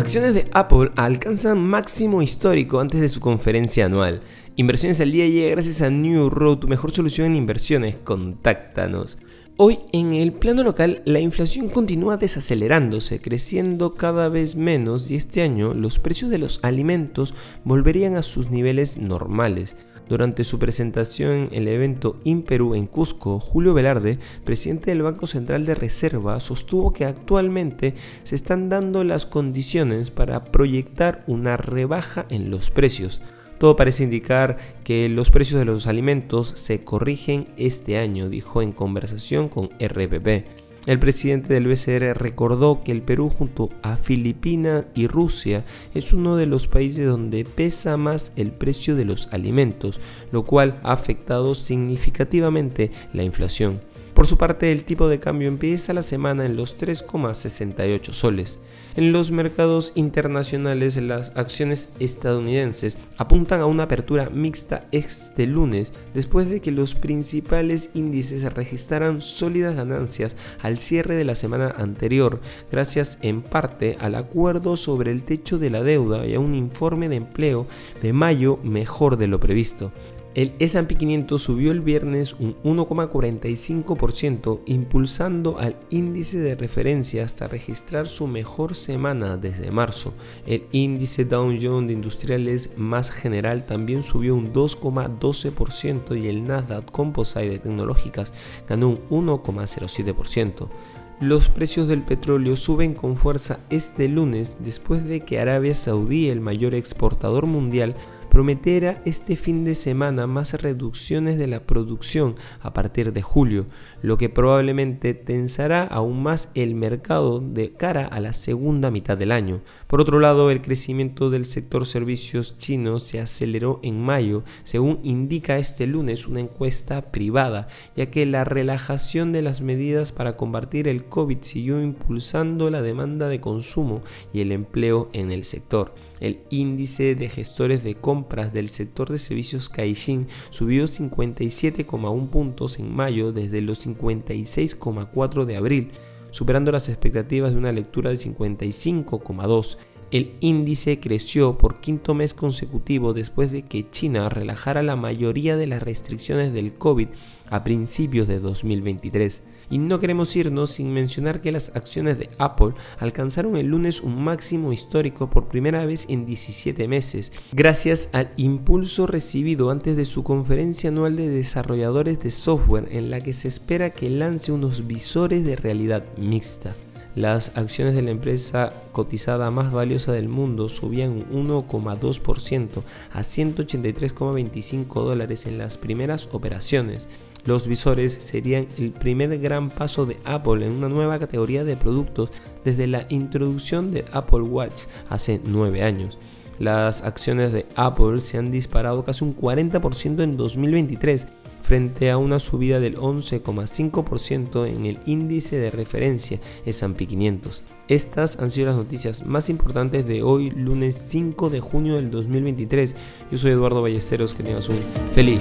Acciones de Apple alcanzan máximo histórico antes de su conferencia anual. Inversiones al día llega gracias a New Road, tu mejor solución en inversiones. Contáctanos. Hoy en el plano local la inflación continúa desacelerándose, creciendo cada vez menos y este año los precios de los alimentos volverían a sus niveles normales. Durante su presentación en el evento Imperú en Cusco, Julio Velarde, presidente del Banco Central de Reserva, sostuvo que actualmente se están dando las condiciones para proyectar una rebaja en los precios. Todo parece indicar que los precios de los alimentos se corrigen este año, dijo en conversación con RPP. El presidente del BCR recordó que el Perú junto a Filipinas y Rusia es uno de los países donde pesa más el precio de los alimentos, lo cual ha afectado significativamente la inflación. Por su parte, el tipo de cambio empieza la semana en los 3,68 soles. En los mercados internacionales, las acciones estadounidenses apuntan a una apertura mixta este lunes, después de que los principales índices registraran sólidas ganancias al cierre de la semana anterior, gracias en parte al acuerdo sobre el techo de la deuda y a un informe de empleo de mayo mejor de lo previsto. El S&P 500 subió el viernes un 1,45%, impulsando al índice de referencia hasta registrar su mejor semana desde marzo. El índice Dow Jones de industriales más general también subió un 2,12% y el Nasdaq Composite de tecnológicas ganó un 1,07%. Los precios del petróleo suben con fuerza este lunes después de que Arabia Saudí, el mayor exportador mundial, prometiera este fin de semana más reducciones de la producción a partir de julio, lo que probablemente tensará aún más el mercado de cara a la segunda mitad del año. Por otro lado, el crecimiento del sector servicios chino se aceleró en mayo, según indica este lunes una encuesta privada, ya que la relajación de las medidas para combatir el COVID siguió impulsando la demanda de consumo y el empleo en el sector. El índice de gestores de compras del sector de servicios Caixin subió 57,1 puntos en mayo desde los 56,4 de abril, superando las expectativas de una lectura de 55,2. El índice creció por quinto mes consecutivo después de que China relajara la mayoría de las restricciones del COVID a principios de 2023. Y no queremos irnos sin mencionar que las acciones de Apple alcanzaron el lunes un máximo histórico por primera vez en 17 meses, gracias al impulso recibido antes de su conferencia anual de desarrolladores de software en la que se espera que lance unos visores de realidad mixta. Las acciones de la empresa cotizada más valiosa del mundo subían un 1,2% a 183,25 dólares en las primeras operaciones, los visores serían el primer gran paso de Apple en una nueva categoría de productos desde la introducción de Apple Watch hace 9 años. Las acciones de Apple se han disparado casi un 40% en 2023 frente a una subida del 11,5% en el índice de referencia S&P 500. Estas han sido las noticias más importantes de hoy, lunes 5 de junio del 2023. Yo soy Eduardo Ballesteros, que tengas un feliz